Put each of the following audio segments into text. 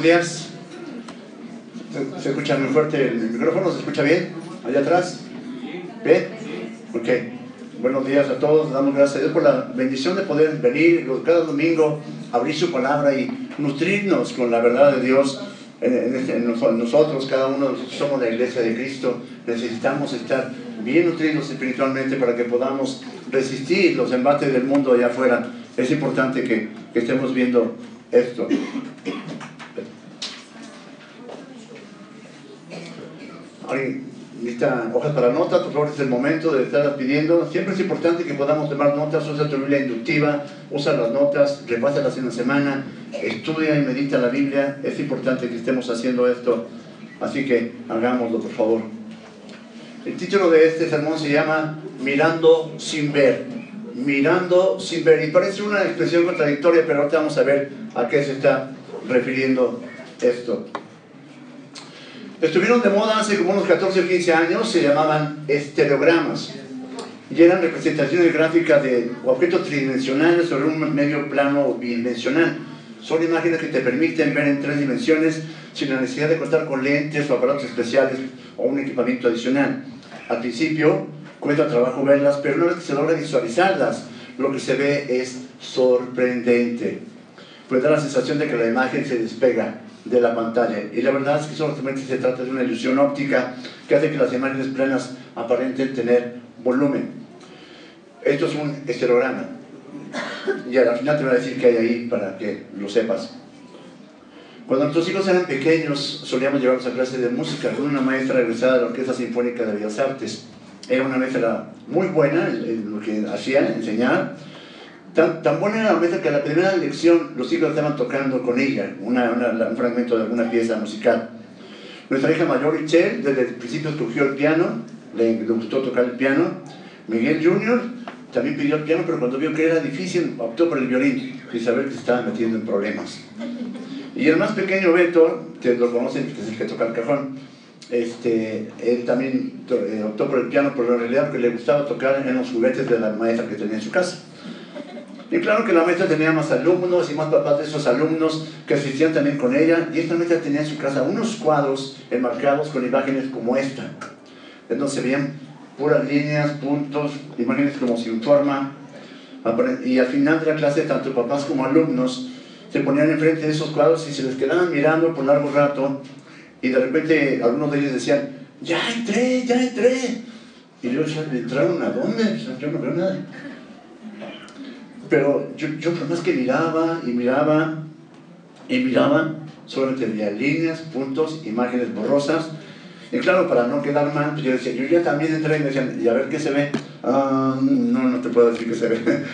buenos días. ¿Se, escucha muy fuerte el micrófono? ¿Se escucha bien? ¿Allá atrás? ¿Bien? Ok. Buenos días a todos. Damos gracias por la bendición de poder venir cada domingo, abrir su palabra y nutrirnos con la verdad de Dios. En, nosotros, cada uno somos la iglesia de Cristo. Necesitamos estar bien nutridos espiritualmente para que podamos resistir los embates del mundo allá afuera. Es importante que estemos viendo esto. ¿Alguien necesita hojas para notas? Por favor, es el momento de estar pidiendo. Siempre es importante que podamos tomar notas. Usa tu Biblia inductiva, usa las notas, repásalas en la semana, estudia y medita la Biblia. Es importante que estemos haciendo esto. Así que hagámoslo, por favor. El título de este sermón se llama Mirando sin ver. Mirando sin ver. Y parece una expresión contradictoria, pero ahorita vamos a ver a qué se está refiriendo esto. Estuvieron de moda hace como unos 14 o 15 años, se llamaban estereogramas y eran representaciones gráficas de objetos tridimensionales sobre un medio plano bidimensional. Son imágenes que te permiten ver en tres dimensiones sin la necesidad de contar con lentes o aparatos especiales o un equipamiento adicional. Al principio cuesta trabajo verlas, pero una vez que se logra visualizarlas, lo que se ve es sorprendente pues da la sensación de que la imagen se despega de la pantalla. Y la verdad es que solamente se trata de una ilusión óptica que hace que las imágenes plenas aparenten tener volumen. Esto es un estereograma. Y al final te voy a decir qué hay ahí para que lo sepas. Cuando nuestros hijos eran pequeños, solíamos llevarlos a clases de música con una maestra regresada de la Orquesta Sinfónica de Bellas Artes. Era una maestra muy buena en lo que hacía, enseñar, Tan, buena era la mesa que a la primera lección los hijos estaban tocando con ella un fragmento de alguna pieza musical. Nuestra hija mayor, Michelle, desde el principio escogió el piano, le, gustó tocar el piano. Miguel Jr. también pidió el piano, pero cuando vio que era difícil, optó por el violín, que se estaba metiendo en problemas. Y el más pequeño, Beto, que lo conocen, que es el que toca el cajón, este, él también eh, optó por el piano, pero en realidad porque le gustaba tocar en los juguetes de la maestra que tenía en su casa. Y claro que la maestra tenía más alumnos y más papás de esos alumnos que asistían también con ella. Y esta maestra tenía en su casa unos cuadros enmarcados con imágenes como esta. Entonces veían puras líneas, puntos, imágenes como sin forma. Y al final de la clase, tanto papás como alumnos se ponían enfrente de esos cuadros y se les quedaban mirando por largo rato. Y de repente algunos de ellos decían, ya entré, ya entré. Y yo, ¿entraron a dónde? Yo no veo nada. Pero yo, yo por más que miraba y miraba y miraba, solamente veía líneas, puntos, imágenes borrosas. Y claro, para no quedar mal, pues yo decía, yo ya también entré y me decían, ¿y a ver qué se ve? Ah, no, no te puedo decir qué se ve.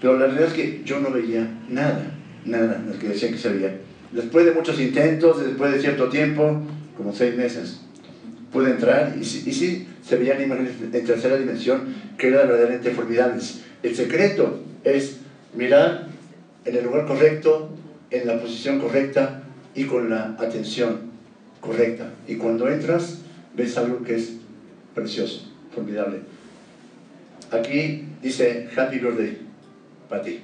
Pero la realidad es que yo no veía nada, nada, lo que decían que se veía. Después de muchos intentos, después de cierto tiempo, como seis meses, pude entrar y, y sí, se veían imágenes en tercera dimensión que eran verdaderamente formidables. El secreto es mirar en el lugar correcto, en la posición correcta y con la atención correcta. Y cuando entras, ves algo que es precioso, formidable. Aquí dice Happy Birthday para ti.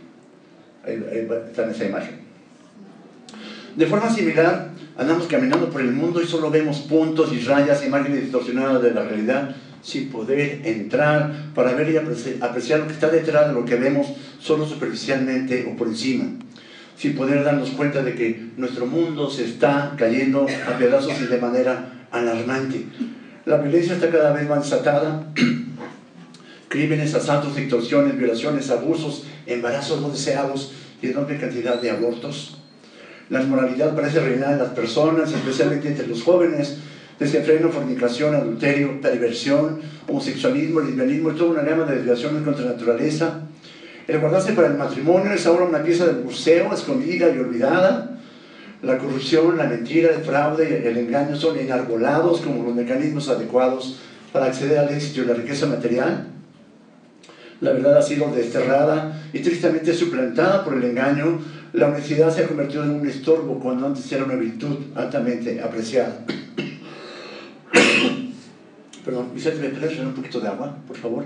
Ahí, está en esa imagen. De forma similar, andamos caminando por el mundo y solo vemos puntos y rayas, imágenes distorsionadas de la realidad sin poder entrar para ver y apreciar lo que está detrás de lo que vemos solo superficialmente o por encima, sin poder darnos cuenta de que nuestro mundo se está cayendo a pedazos y de manera alarmante. La violencia está cada vez más desatada, crímenes, asaltos, extorsiones, violaciones, abusos, embarazos no deseados y enorme cantidad de abortos. La inmoralidad parece reinar en las personas, especialmente entre los jóvenes, desenfreno, fornicación, adulterio, perversión, homosexualismo, lesbianismo, toda una gama de desviaciones contra la naturaleza. El guardarse para el matrimonio es ahora una pieza del museo, escondida y olvidada. La corrupción, la mentira, el fraude y el engaño son enarbolados como los mecanismos adecuados para acceder al éxito y la riqueza material. La verdad ha sido desterrada y tristemente suplantada por el engaño. La honestidad se ha convertido en un estorbo cuando antes era una virtud altamente apreciada. Perdón, Vicente, ¿me puedes un poquito de agua, por favor?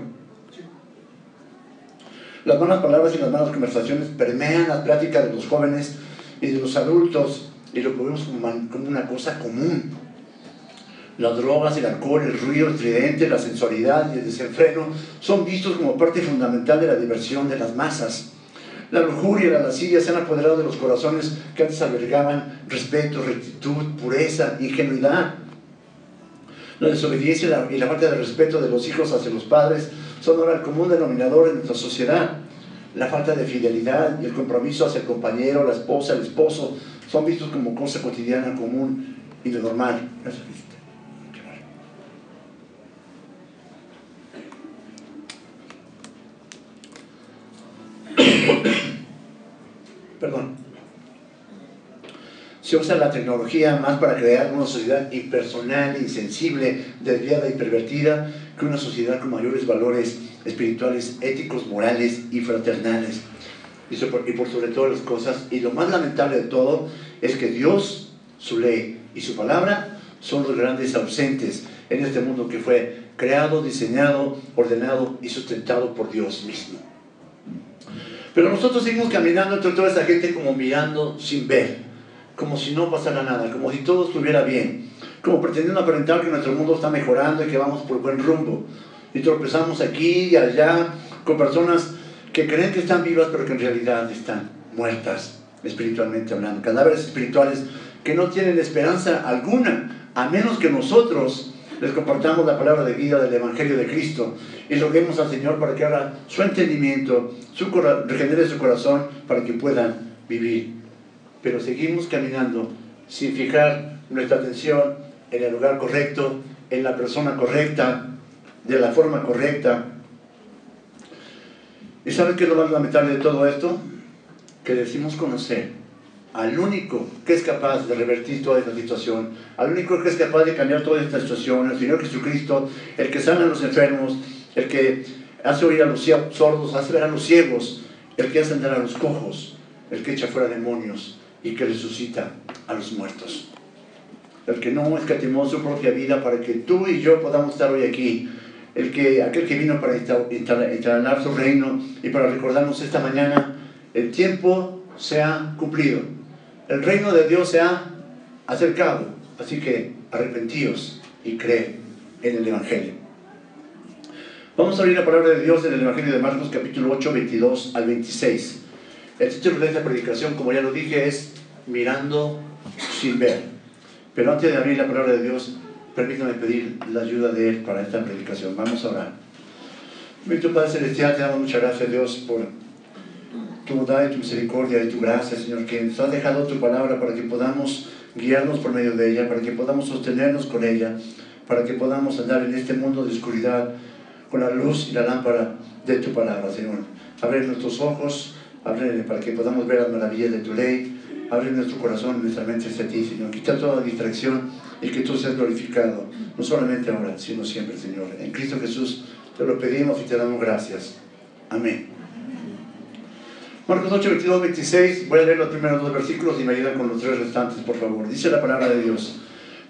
Las malas palabras y las malas conversaciones permean las pláticas de los jóvenes y de los adultos y lo vemos como una cosa común. Las drogas, el alcohol, el ruido estridente, la sensualidad y el desenfreno son vistos como parte fundamental de la diversión de las masas. La lujuria y la lascivia se han apoderado de los corazones que antes albergaban respeto, rectitud, pureza, ingenuidad. La desobediencia y la falta de respeto de los hijos hacia los padres son ahora el común denominador en nuestra sociedad. La falta de fidelidad y el compromiso hacia el compañero, la esposa, el esposo, son vistos como cosa cotidiana, común y de normal. Se usa la tecnología más para crear una sociedad impersonal, insensible, desviada y pervertida que una sociedad con mayores valores espirituales, éticos, morales y fraternales. Y, y por sobre todas las cosas, y lo más lamentable de todo, es que Dios, su ley y su palabra son los grandes ausentes en este mundo que fue creado, diseñado, ordenado y sustentado por Dios mismo. Pero nosotros seguimos caminando entre toda esa gente como mirando sin ver, como si no pasara nada, como si todo estuviera bien, como pretendiendo aparentar que nuestro mundo está mejorando y que vamos por buen rumbo. Y tropezamos aquí y allá con personas que creen que están vivas pero que en realidad están muertas, espiritualmente hablando. Cadáveres espirituales que no tienen esperanza alguna, a menos que nosotros les compartamos la palabra de vida del Evangelio de Cristo y roguemos al Señor para que haga su entendimiento, su regenere su corazón para que puedan vivir. Pero seguimos caminando sin fijar nuestra atención en el lugar correcto, en la persona correcta, de la forma correcta. ¿Y saben qué es lo más lamentable de todo esto? Que decimos conocer al único que es capaz de revertir toda esta situación, al único que es capaz de cambiar toda esta situación, el Señor Jesucristo, el que sana a los enfermos, el que hace oír a los sordos, hace ver a los ciegos, el que hace andar a los cojos, el que echa fuera demonios y que resucita a los muertos. El que no escatimó su propia vida para que tú y yo podamos estar hoy aquí. El que, aquel que vino para instalar su reino y para recordarnos esta mañana, el tiempo se ha cumplido el reino de Dios se ha acercado. Así que arrepentíos y cree en el Evangelio. Vamos a abrir la palabra de Dios en el Evangelio de Marcos capítulo 8, 22 al 26. El título de esta predicación, como ya lo dije, es Mirando sin ver. Pero antes de abrir la palabra de Dios, permítame pedir la ayuda de Él para esta predicación. Vamos a orar. Bendito Padre Celestial, te damos muchas gracias, Dios, por tu bondad y tu misericordia y tu gracia, Señor, que nos has dejado tu palabra para que podamos guiarnos por medio de ella, para que podamos sostenernos con ella, para que podamos andar en este mundo de oscuridad con la luz y la lámpara de tu palabra, Señor. Abre nuestros ojos, abre para que podamos ver las maravillas de tu ley, abre nuestro corazón, nuestra mente hacia ti, Señor. Quita toda distracción y que tú seas glorificado, no solamente ahora, sino siempre, Señor. En Cristo Jesús te lo pedimos y te damos gracias. Amén. Marcos 8, 22, 26, voy a leer los primeros dos versículos y me ayudan con los tres restantes, por favor. Dice la palabra de Dios.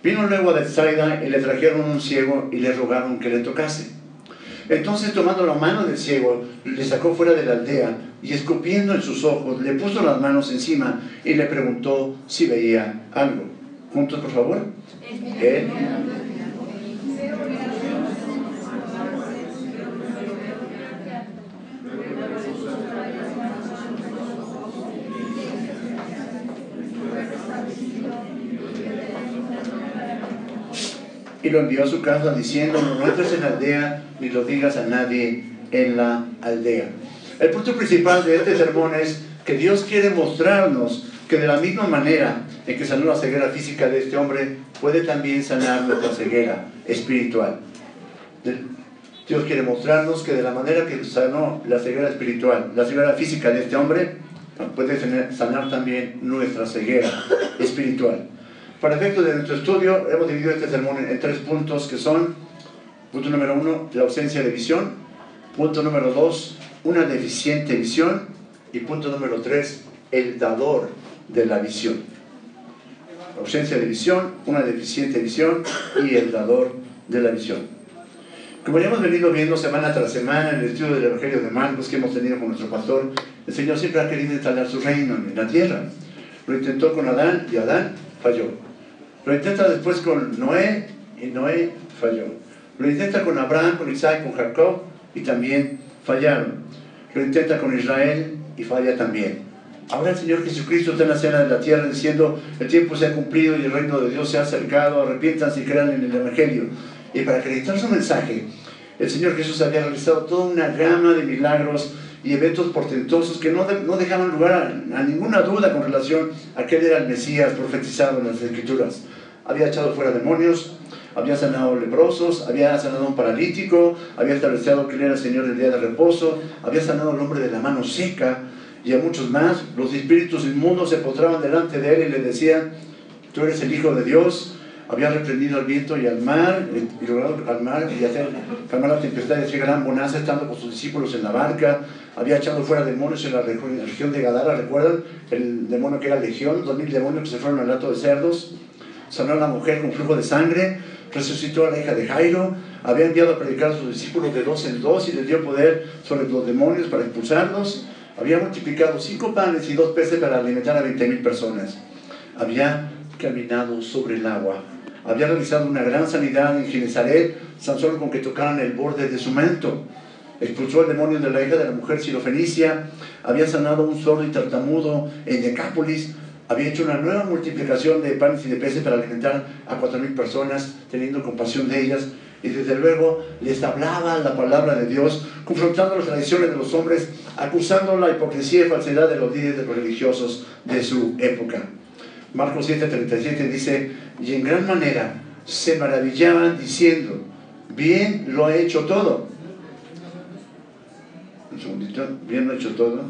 Vino luego a Bethsaida y le trajeron un ciego y le rogaron que le tocase. Entonces tomando la mano del ciego, le sacó fuera de la aldea y escupiendo en sus ojos, le puso las manos encima y le preguntó si veía algo. Juntos, por favor. Él lo envió a su casa diciendo, no entres en la aldea ni lo digas a nadie en la aldea. El punto principal de este sermón es que Dios quiere mostrarnos que de la misma manera en que sanó la ceguera física de este hombre, puede también sanar nuestra ceguera espiritual. Dios quiere mostrarnos que de la manera que sanó la ceguera espiritual, la ceguera física de este hombre, puede sanar también nuestra ceguera espiritual. Para efecto de nuestro estudio, hemos dividido este sermón en, tres puntos que son, punto número uno, la ausencia de visión, punto número dos, una deficiente visión, y punto número tres, el dador de la visión. ausencia de visión, una deficiente visión y el dador de la visión. Como ya hemos venido viendo semana tras semana en el estudio del Evangelio de Marcos que hemos tenido con nuestro pastor, el Señor siempre ha querido instalar su reino en la tierra. Lo intentó con Adán y Adán falló. Lo intenta después con Noé y Noé falló. Lo intenta con Abraham, con Isaac, con Jacob y también fallaron. Lo intenta con Israel y falla también. Ahora el Señor Jesucristo está en la cena de la tierra diciendo, el tiempo se ha cumplido y el reino de Dios se ha acercado, arrepiéntanse y crean en el Evangelio. Y para acreditar su mensaje, el Señor Jesús había realizado toda una gama de milagros y eventos portentosos que no, no dejaban lugar a, a, ninguna duda con relación a que él era el Mesías profetizado en las Escrituras. Había echado fuera demonios, había sanado leprosos, había sanado a un paralítico, había establecido que él era el Señor del día de reposo, había sanado al hombre de la mano seca y a muchos más. Los espíritus inmundos se postraban delante de él y le decían, tú eres el Hijo de Dios. Había reprendido al viento y al mar, y logrado calmar y hacer calmar la tempestad y hacer gran bonanza estando con sus discípulos en la barca. Había echado fuera demonios en la región de Gadara, ¿recuerdan? El demonio que era legión, dos mil demonios que se fueron al lato de cerdos. Sanó a la mujer con flujo de sangre, resucitó a la hija de Jairo, había enviado a predicar a sus discípulos de dos en dos y les dio poder sobre los demonios para expulsarlos. Había multiplicado cinco panes y dos peces para alimentar a 20 mil personas. Había caminado sobre el agua. Había realizado una gran sanidad en Genezaret, tan solo con que tocaran el borde de su manto. Expulsó el demonio de la hija de la mujer sirofenicia. Había sanado un sordo y tartamudo en Decápolis. Había hecho una nueva multiplicación de panes y de peces para alimentar a cuatro mil personas, teniendo compasión de ellas y desde luego les hablaba la palabra de Dios, confrontando las tradiciones de los hombres, acusando la hipocresía y falsedad de los líderes religiosos de su época. Marcos 7:37 dice, y en gran manera se maravillaban diciendo, bien lo ha hecho todo. Un segundito, bien lo ha hecho todo.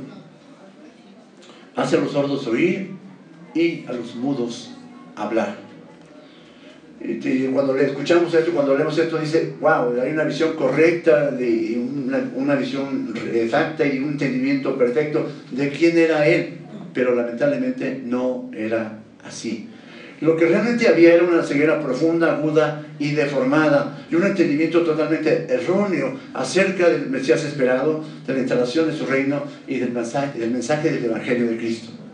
Hace los sordos oír y a los mudos hablar. Y cuando le escuchamos esto, cuando leemos esto, dice, wow, hay una visión correcta, de una, una, visión exacta y un entendimiento perfecto de quién era él, pero lamentablemente no era así. Lo que realmente había era una ceguera profunda, aguda y deformada, y un entendimiento totalmente erróneo acerca del Mesías esperado, de la instalación de su reino y del mensaje del, mensaje del Evangelio de Cristo.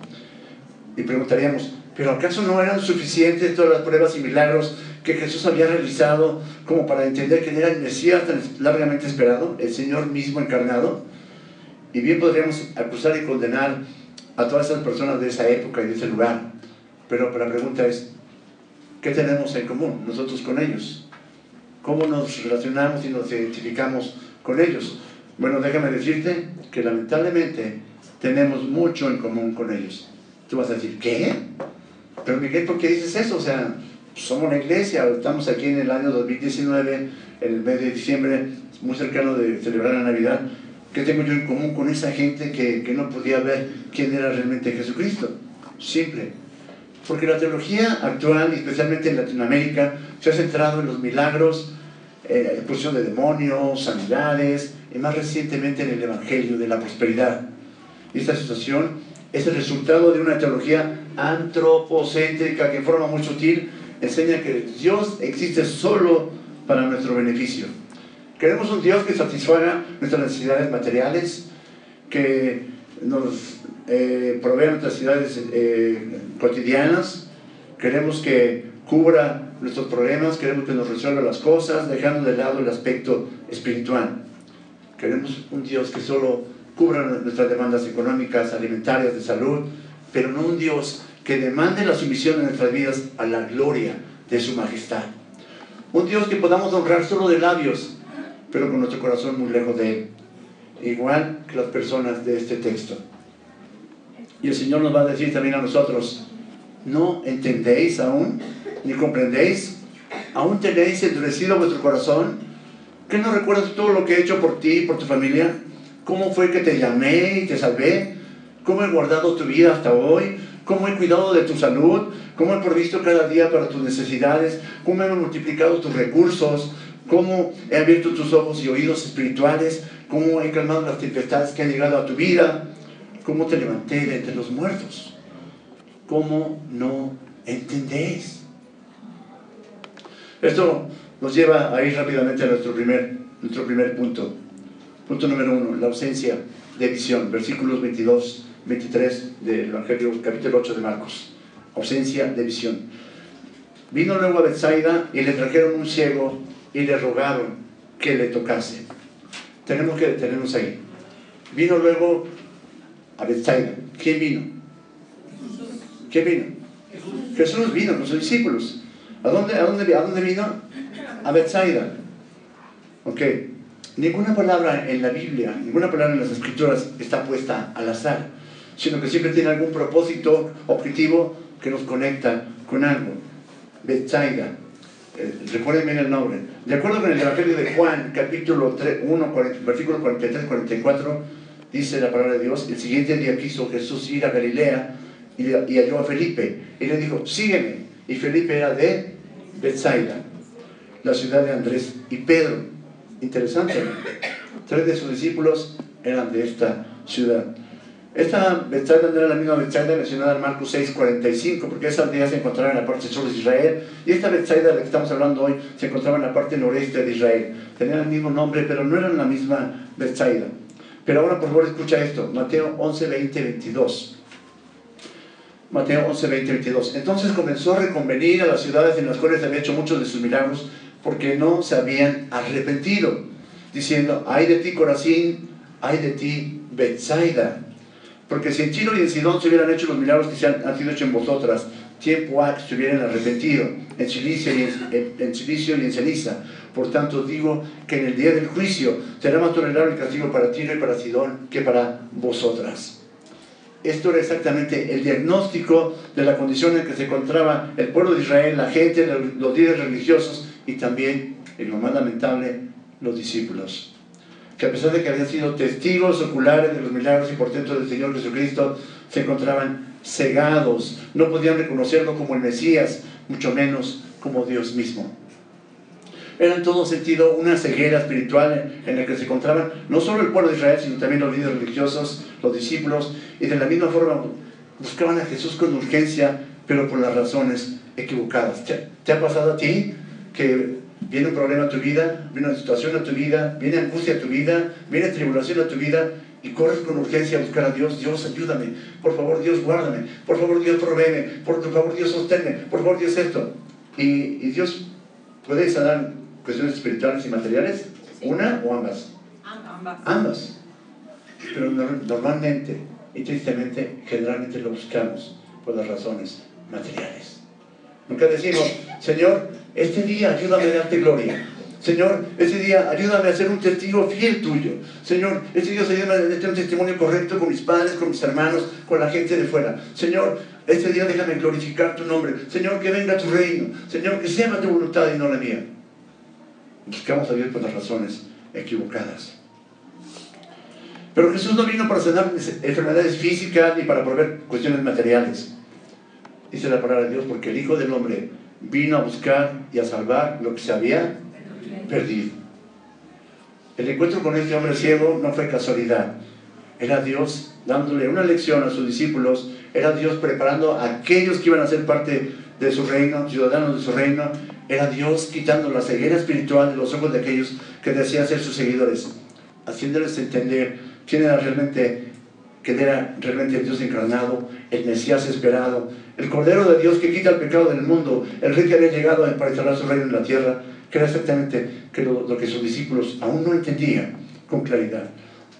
Y preguntaríamos, ¿Pero acaso no eran suficientes todas las pruebas y milagros que Jesús había realizado como para entender que era el tan largamente esperado, el Señor mismo encarnado? Y bien podríamos acusar y condenar a todas esas personas de esa época y de ese lugar. Pero la pregunta es, ¿qué tenemos en común nosotros con ellos? ¿Cómo nos relacionamos y nos identificamos con ellos? Bueno, déjame decirte que lamentablemente tenemos mucho en común con ellos. Tú vas a decir, ¿qué? Pero Miguel, ¿por qué dices eso? O sea, somos una iglesia, estamos aquí en el año 2019, en el mes de diciembre, muy cercano de celebrar la Navidad. ¿Qué tengo yo en común con esa gente que, que no podía ver quién era realmente Jesucristo? Simple. Porque la teología actual, especialmente en Latinoamérica, se ha centrado en los milagros, eh, expulsión de demonios, sanidades, y más recientemente en el Evangelio de la prosperidad. Y esta situación es el resultado de una teología antropocéntrica que en forma muy sutil enseña que Dios existe solo para nuestro beneficio. Queremos un Dios que satisfaga nuestras necesidades materiales, que nos eh, provea nuestras necesidades eh, cotidianas, queremos que cubra nuestros problemas, queremos que nos resuelva las cosas, dejando de lado el aspecto espiritual. Queremos un Dios que solo cubra nuestras demandas económicas, alimentarias, de salud, pero no un Dios que demande la sumisión de nuestras vidas a la gloria de su majestad. Un Dios que podamos honrar solo de labios, pero con nuestro corazón muy lejos de Él. Igual que las personas de este texto. Y el Señor nos va a decir también a nosotros, ¿no entendéis aún? ¿Ni comprendéis? ¿Aún tenéis endurecido vuestro corazón? ¿Qué no recuerdas todo lo que he hecho por ti y por tu familia? ¿Cómo fue que te llamé y te salvé? ¿Cómo he guardado tu vida hasta hoy? ¿Cómo he cuidado de tu salud? ¿Cómo he provisto cada día para tus necesidades? ¿Cómo he multiplicado tus recursos? ¿Cómo he abierto tus ojos y oídos espirituales? ¿Cómo he calmado las tempestades que han llegado a tu vida? ¿Cómo te levanté de entre los muertos? ¿Cómo no entendéis? Esto nos lleva a ir rápidamente a nuestro primer, nuestro primer punto. Punto número uno, la ausencia de visión. Versículos 22, 23 del Evangelio, capítulo 8 de Marcos. Ausencia de visión. Vino luego a Bethsaida y le trajeron un ciego y le rogaron que le tocase. Tenemos que detenernos ahí. Vino luego a Bethsaida. ¿Quién vino? ¿Quién vino? Jesús vino con discípulos. ¿A dónde, vino? A Bethsaida. Ok. Ninguna palabra en la Biblia, ninguna palabra en las Escrituras está puesta al azar, sino que siempre tiene algún propósito, objetivo que nos conecta con algo. Bethsaida. Eh, recuerden bien el nombre. De acuerdo con el Evangelio de Juan, capítulo 3, 1, versículo 43-44, dice la palabra de Dios, el siguiente día quiso Jesús ir a Galilea y, y halló a Felipe. Y le dijo, sígueme. Y Felipe era de Bethsaida, la ciudad de Andrés y Pedro. Interesante. Tres de sus discípulos eran de esta ciudad. Esta Bethsaida no era la misma Bethsaida mencionada en Marcos 6, 45, porque esa aldea se encontraba en la parte sur de Israel, y esta Bethsaida de la que estamos hablando hoy se encontraba en la parte noreste de Israel. Tenían el mismo nombre, pero no eran la misma Bethsaida. Pero ahora, por favor, escucha esto, Mateo 11, 20, 22. Mateo 11, 20, 22. Entonces comenzó a reconvenir a las ciudades en las cuales había hecho muchos de sus milagros, porque no se habían arrepentido, diciendo, ay de ti Corazín, ay de ti Bethsaida porque si en Tiro y en Sidón se hubieran hecho los milagros que se han, sido hechos en vosotras, tiempo ha que se hubieran arrepentido en silicio, y en, en, y en ceniza. Por tanto, digo que en el día del juicio será más tolerable el castigo para Tiro y para Sidón que para vosotras. Esto era exactamente el diagnóstico de la condición en que se encontraba el pueblo de Israel, la gente, los líderes religiosos y también, y lo más lamentable, los discípulos que a pesar de que habían sido testigos oculares de los milagros y portentos del Señor Jesucristo, se encontraban cegados, no podían reconocerlo como el Mesías, mucho menos como Dios mismo. Era en todo sentido una ceguera espiritual en la que se encontraban no solo el pueblo de Israel, sino también los líderes religiosos, los discípulos, y de la misma forma buscaban a Jesús con urgencia, pero por las razones equivocadas. ¿Te, te ha pasado a ti que viene un problema a tu vida, viene una situación a tu vida, viene angustia a tu vida, viene tribulación a tu vida y corres con urgencia a buscar a Dios, Dios ayúdame, por favor Dios guárdame, por favor Dios provéeme, por favor Dios sosténme, por favor Dios esto. Y, y Dios puede sanar cuestiones espirituales y materiales, una o ambas. Ambas. Ambas. Pero normalmente y tristemente, generalmente lo buscamos por las razones materiales. Nunca decimos, Señor, este día ayúdame a darte gloria. Señor, este día ayúdame a ser un testigo fiel tuyo. Señor, este día ayúdame a tener un testimonio correcto con mis padres, con mis hermanos, con la gente de fuera. Señor, este día déjame glorificar tu nombre. Señor, que venga tu reino. Señor, que sea tu voluntad y no la mía. Buscamos a Dios por las razones equivocadas. Pero Jesús no vino para sanar enfermedades físicas ni para proveer cuestiones materiales. Dice la palabra de Dios, porque el Hijo del Hombre vino a buscar y a salvar lo que se había perdido. El encuentro con este hombre ciego no fue casualidad. Era Dios dándole una lección a sus discípulos, era Dios preparando a aquellos que iban a ser parte de su reino, ciudadanos de su reino, era Dios quitando la ceguera espiritual de los ojos de aquellos que desean ser sus seguidores, haciéndoles entender quién era realmente, quién era realmente el Dios encarnado, el Mesías esperado, el Cordero de Dios que quita el pecado del mundo, el rey que había llegado para instalar su reino en la tierra, que era exactamente que lo, lo que sus discípulos aún no entendían con claridad.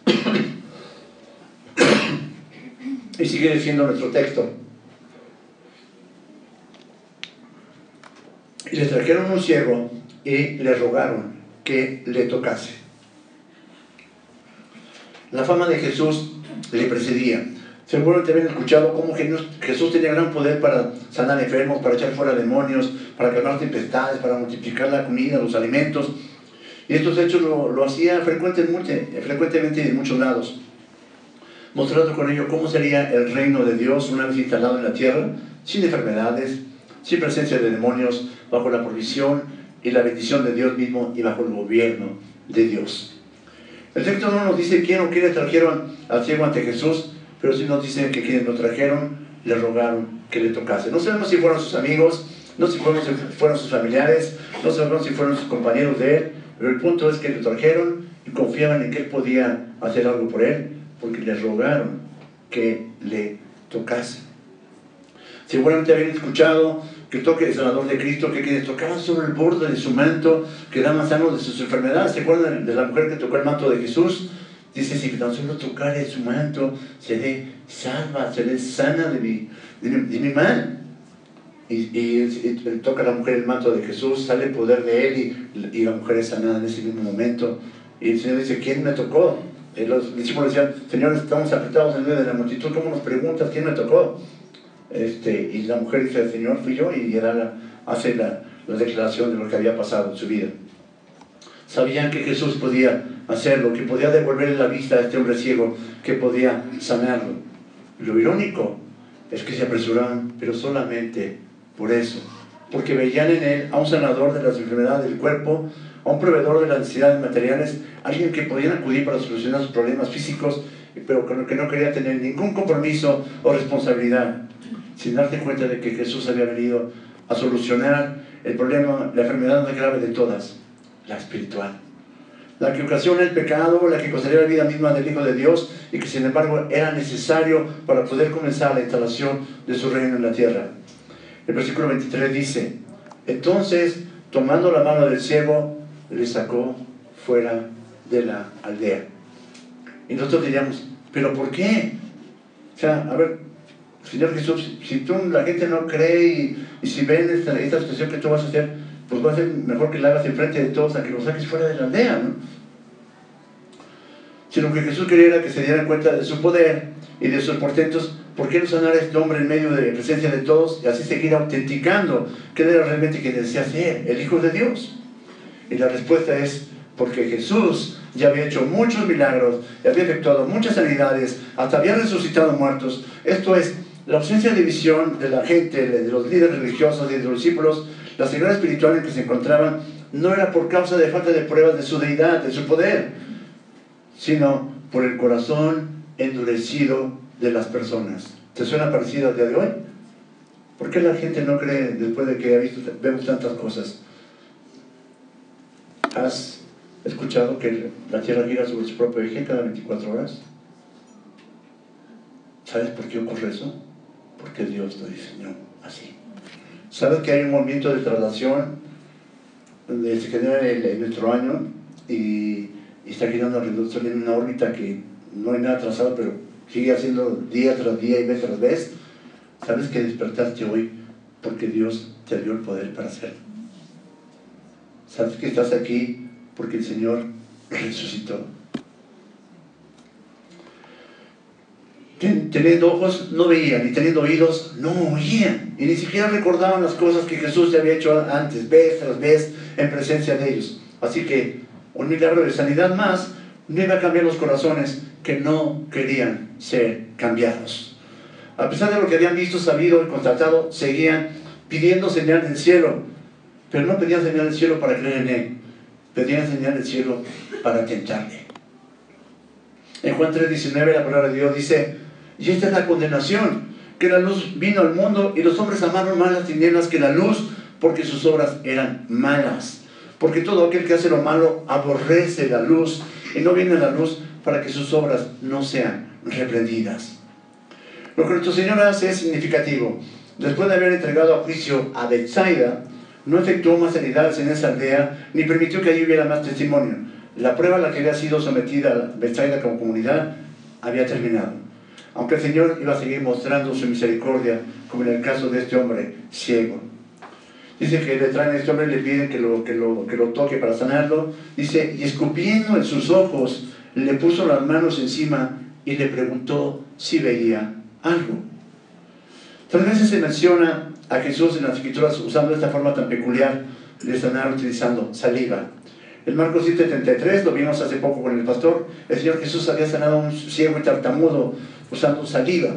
y sigue diciendo nuestro texto. Y le trajeron un ciego y le rogaron que le tocase. La fama de Jesús le precedía. Seguramente habían escuchado cómo Jesús tenía gran poder para sanar enfermos, para echar fuera demonios, para calmar tempestades, para multiplicar la comida, los alimentos. Y estos hechos lo, lo hacía frecuentemente, frecuentemente en muchos lados, mostrando con ello cómo sería el reino de Dios una vez instalado en la tierra, sin enfermedades, sin presencia de demonios, bajo la provisión y la bendición de Dios mismo y bajo el gobierno de Dios. El texto no nos dice quién o quiénes trajeron al ciego ante Jesús, pero sí nos dice que quienes lo trajeron le rogaron que le tocase. No sabemos si fueron sus amigos, no sabemos si fueron sus familiares, no sabemos si fueron sus compañeros de él, pero el punto es que le trajeron y confiaban en que él podía hacer algo por él, porque le rogaron que le tocase. Seguramente habían escuchado que toque el sanador de Cristo, que quienes tocaban sobre el borde de su manto quedaban sanos de sus enfermedades. ¿Se acuerdan de la mujer que tocó el manto de Jesús? Dice, si tan solo tocare su manto, seré salva, seré sana de mi, de mi, mal. Y, y, toca a la mujer el manto de Jesús, sale el poder de él y, y, la mujer es sanada en ese mismo momento. Y el Señor dice, ¿quién me tocó? Y los discípulos decían, Señor, estamos apretados en medio de la multitud, ¿cómo nos preguntas quién me tocó? Este, y la mujer dice, el Señor fui yo, y era hace la, la declaración de lo que había pasado en su vida. Sabían que Jesús podía hacerlo, que podía devolverle la vista a este hombre ciego, que podía sanarlo. Lo irónico es que se apresuraban, pero solamente por eso, porque veían en él a un sanador de las enfermedades del cuerpo, a un proveedor de las necesidades materiales, alguien que podían acudir para solucionar sus problemas físicos, pero con el que no quería tener ningún compromiso o responsabilidad sin darte cuenta de que Jesús había venido a solucionar el problema, la enfermedad más grave de todas, la espiritual. La que ocasiona el pecado, la que costaría la vida misma del Hijo de Dios y que sin embargo era necesario para poder comenzar la instalación de su reino en la tierra. El versículo 23 dice, entonces, tomando la mano del ciego, le sacó fuera de la aldea. Y nosotros diríamos, ¿pero por qué? O sea, a ver, Señor Jesús, si tú, la gente no cree y, si ven esta, esta, situación que tú vas a hacer, pues va a ser mejor que la hagas enfrente de todos a que lo saques fuera de la aldea, ¿no? Sino que Jesús quería que se dieran cuenta de su poder y de sus portentos, ¿por qué no sanar a este hombre en medio de la presencia de todos y así seguir autenticando que era realmente quien decía ser, el Hijo de Dios? Y la respuesta es, porque Jesús ya había hecho muchos milagros, ya había efectuado muchas sanidades, hasta había resucitado muertos. Esto es, la ausencia de visión de la gente, de los líderes religiosos y de los discípulos, la ceguera espiritual en que se encontraban, no era por causa de falta de pruebas de su deidad, de su poder, sino por el corazón endurecido de las personas. ¿Te suena parecido al día de hoy? ¿Por qué la gente no cree después de que ha visto, vemos tantas cosas? ¿Has escuchado que la Tierra gira sobre su propio eje cada 24 horas? ¿Sabes por qué ocurre eso? Porque Dios lo diseñó así. ¿Sabes que hay un movimiento de traslación donde se genera en, nuestro año y, está girando alrededor en una órbita que no hay nada trazado, pero sigue haciendo día tras día y vez tras vez? ¿Sabes que despertaste hoy porque Dios te dio el poder para hacerlo? ¿Sabes que estás aquí porque el Señor resucitó? Teniendo ojos no veían, y teniendo oídos no oían, y ni siquiera recordaban las cosas que Jesús ya había hecho antes, vez tras vez, en presencia de ellos. Así que un milagro de sanidad más no iba a cambiar los corazones que no querían ser cambiados. A pesar de lo que habían visto, sabido y constatado, seguían pidiendo señal del cielo, pero no pedían señal del cielo para creer en Él, pedían señal del cielo para tentarle. En Juan 3:19 la palabra de Dios dice, y esta es la condenación, que la luz vino al mundo y los hombres amaron más las tinieblas que la luz, porque sus obras eran malas. Porque todo aquel que hace lo malo aborrece la luz y no viene a la luz para que sus obras no sean reprendidas. Lo que nuestro Señor hace es significativo. Después de haber entregado a juicio a Bethsaida, no efectuó más sanidades en esa aldea, ni permitió que allí hubiera más testimonio. La prueba a la que había sido sometida Bethsaida como comunidad había terminado aunque el Señor iba a seguir mostrando su misericordia, como en el caso de este hombre ciego. Dice que le traen a este hombre le piden que lo, que, lo, que lo toque para sanarlo. Dice, y escupiendo en sus ojos, le puso las manos encima y le preguntó si veía algo. Tres veces se menciona a Jesús en las escrituras usando esta forma tan peculiar de sanar utilizando saliva. En Marcos 7:33, lo vimos hace poco con el pastor, el Señor Jesús había sanado a un ciego y tartamudo usando saliva.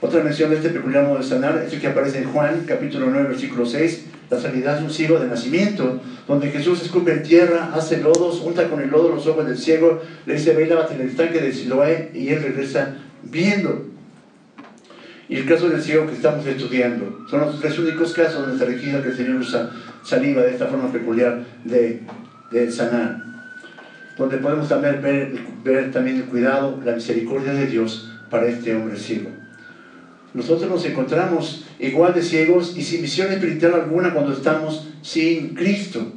Otra mención de este peculiar modo de sanar es el que aparece en Juan, capítulo 9, versículo 6. La sanidad es un ciego de nacimiento, donde Jesús escupe en tierra, hace lodos, unta con el lodo los ojos del ciego, le dice, ve lávate en el estanque de Siloé, y él regresa viendo. Y el caso del ciego que estamos estudiando, son los tres únicos casos donde se requiere que el Señor usa saliva de esta forma peculiar de, de sanar. Donde podemos también ver, ver también el cuidado, la misericordia de Dios para este hombre ciego. Nosotros nos encontramos igual de ciegos y sin misión espiritual alguna cuando estamos sin Cristo.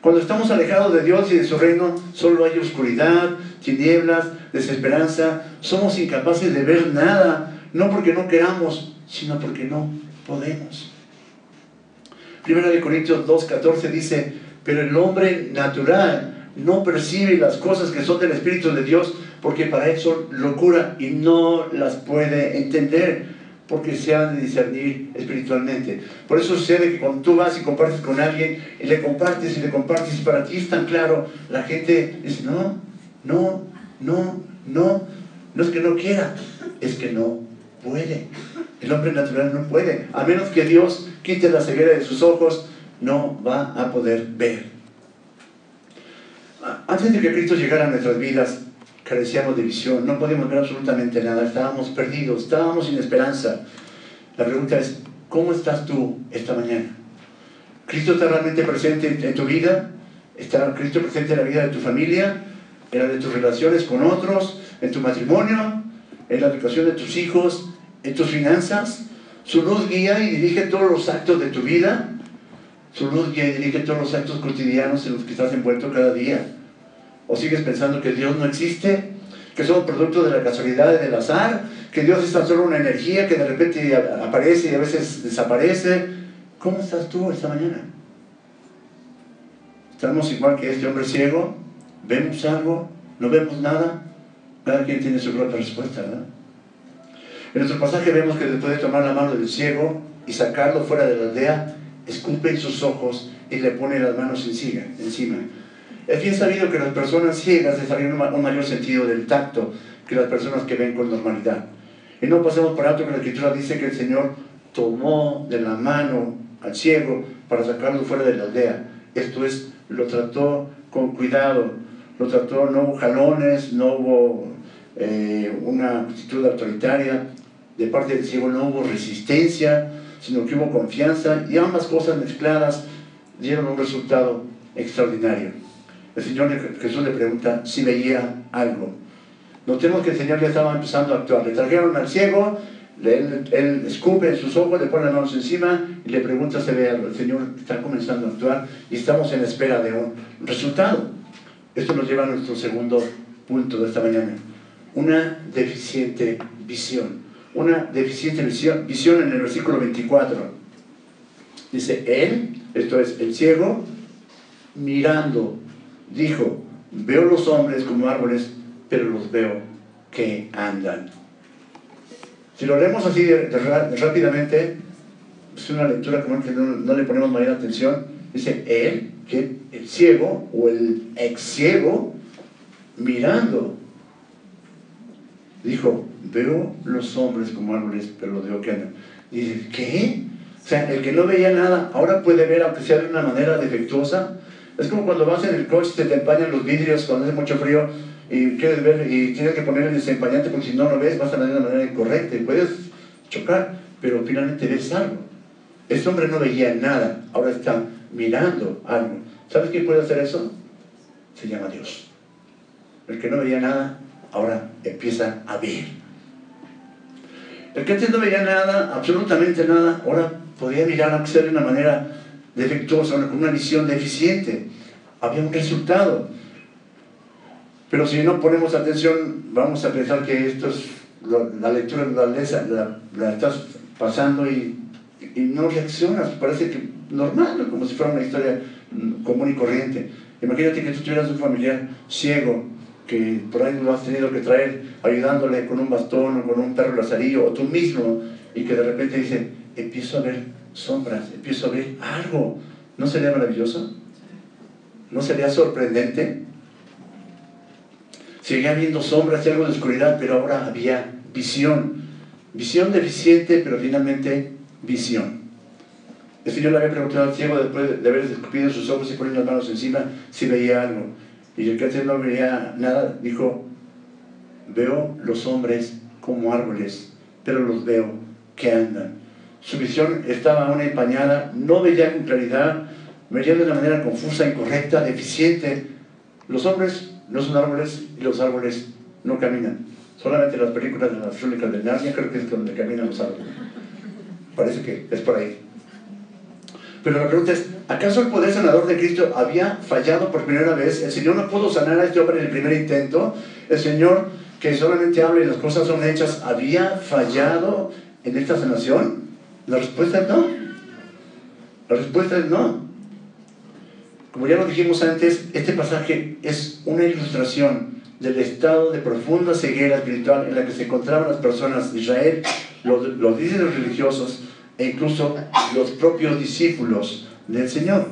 Cuando estamos alejados de Dios y de su reino, solo hay oscuridad, tinieblas, desesperanza. Somos incapaces de ver nada, no porque no queramos, sino porque no podemos. Primera de Corintios 2.14 dice, pero el hombre natural no percibe las cosas que son del Espíritu de Dios, porque para él son locura y no las puede entender porque se han de discernir espiritualmente. Por eso sucede que cuando tú vas y compartes con alguien y le compartes y le compartes y para ti es tan claro, la gente dice, no, no, no, no, no es que no quiera, es que no puede. El hombre natural no puede, a menos que Dios quite la ceguera de sus ojos, no va a poder ver. Antes de que Cristo llegara a nuestras vidas, carecíamos de visión, no podíamos ver absolutamente nada, estábamos perdidos, estábamos sin esperanza. La pregunta es, ¿cómo estás tú esta mañana? ¿Cristo está realmente presente en tu vida? ¿Está Cristo presente en la vida de tu familia? ¿En la de tus relaciones con otros? ¿En tu matrimonio? ¿En la educación de tus hijos? ¿En tus finanzas? ¿Su luz guía y dirige todos los actos de tu vida? ¿Su luz guía y dirige todos los actos cotidianos en los que estás envuelto cada día? ¿O sigues pensando que Dios no existe? ¿Que somos producto de la casualidad y del azar? ¿Que Dios es tan solo una energía que de repente aparece y a veces desaparece? ¿Cómo estás tú esta mañana? ¿Estamos igual que este hombre ciego? ¿Vemos algo? ¿No vemos nada? Cada quien tiene su propia respuesta, ¿verdad? En nuestro pasaje vemos que después de tomar la mano del ciego y sacarlo fuera de la aldea, escupe en sus ojos y le pone las manos encima. encima. Es bien sabido que las personas ciegas desarrollan un mayor sentido del tacto que las personas que ven con normalidad. Y no pasemos por alto que la Escritura dice que el Señor tomó de la mano al ciego para sacarlo fuera de la aldea. Esto es, lo trató con cuidado, lo trató, no hubo jalones, no hubo eh, una actitud autoritaria, de parte del ciego no hubo resistencia, sino que hubo confianza y ambas cosas mezcladas dieron un resultado extraordinario el Señor Jesús le pregunta si veía algo. Notemos que el Señor ya estaba empezando a actuar. Le trajeron al ciego, él, escupe en sus ojos, le pone las manos encima y le pregunta si ve algo. El Señor está comenzando a actuar y estamos en espera de un resultado. Esto nos lleva a nuestro segundo punto de esta mañana. Una deficiente visión. Una deficiente visión, visión en el versículo 24. Dice, él, esto es el ciego, mirando dijo, veo los hombres como árboles, pero los veo que andan. Si lo leemos así rápidamente, es una lectura como que no, le ponemos mayor atención. Dice, él, que el ciego o el ex ciego, mirando, dijo, veo los hombres como árboles, pero los veo que andan. Dice, ¿qué? O sea, el que no veía nada, ahora puede ver, aunque sea de una manera defectuosa, es como cuando vas en el coche, te, te empañan los vidrios cuando hace mucho frío y quieres ver y tienes que poner el desempañante porque si no lo ves vas a ver de una manera incorrecta y puedes chocar, pero finalmente ves algo. Este hombre no veía nada, ahora está mirando algo. ¿Sabes quién puede hacer eso? Se llama Dios. El que no veía nada, ahora empieza a ver. El que antes no veía nada, absolutamente nada, ahora podía mirar a ser de una manera defectuosa, con una visión deficiente. Había un resultado. Pero si no ponemos atención, vamos a pensar que esto es la, lectura la, la, la estás pasando y, y, no reaccionas. Parece que normal, como si fuera una historia común y corriente. Imagínate que tú tuvieras un familiar ciego que por ahí lo has tenido que traer ayudándole con un bastón o con un perro lazarillo o tú mismo y que de repente dice, empiezo a ver sombras, empiezo a ver algo. ¿No sería maravilloso? ¿No sería sorprendente? Seguía viendo sombras y algo de oscuridad, pero ahora había visión. Visión deficiente, pero finalmente visión. El Señor le había preguntado al ciego después de haber escupido sus ojos y poniendo las manos encima si veía algo. Y el que no veía nada dijo, veo los hombres como árboles, pero los veo que andan. Su visión estaba aún empañada, no veía con claridad, veía de una manera confusa, incorrecta, deficiente. Los hombres no son árboles y los árboles no caminan. Solamente las películas de las crónicas de Narnia creo que es donde caminan los árboles. Parece que es por ahí. Pero la pregunta es, ¿acaso el poder sanador de Cristo había fallado por primera vez? El Señor no pudo sanar a este hombre en el primer intento. El Señor, que solamente habla y las cosas son hechas, ¿había fallado en esta sanación? La respuesta es no. La respuesta es no. Como ya lo dijimos antes, este pasaje es una ilustración del estado de profunda ceguera espiritual en la que se encontraban las personas de Israel, los, los líderes religiosos e incluso los propios discípulos del Señor.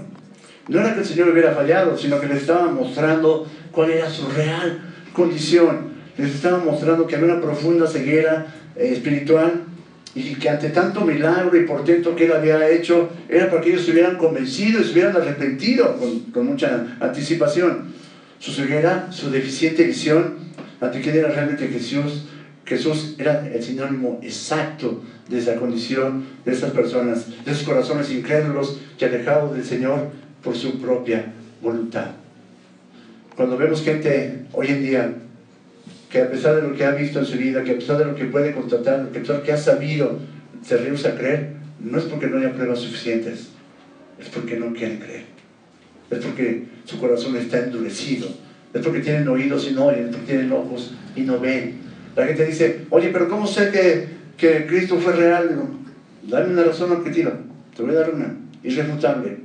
No era que el Señor hubiera fallado, sino que les estaba mostrando cuál era su real condición. Les estaba mostrando que había una profunda ceguera eh, espiritual y que ante tanto milagro y portento que él había hecho, era para que ellos se hubieran convencido y se hubieran arrepentido con, con mucha anticipación. Su ceguera, su deficiente visión, ante quién era realmente Jesús, Jesús era el sinónimo exacto de esa condición, de esas personas, de esos corazones incrédulos que alejados del Señor por su propia voluntad. Cuando vemos gente hoy en día que a pesar de lo que ha visto en su vida, que a pesar de lo que puede constatar, que a pesar de lo que ha sabido, se rehúsa a creer, no es porque no haya pruebas suficientes, es porque no quieren creer. Es porque su corazón está endurecido. Es porque tienen oídos y no oyen, es porque tienen ojos y no ven. La gente dice, oye, pero ¿cómo sé que, que Cristo fue real? Dame una razón objetiva. Te voy a dar una, irrefutable.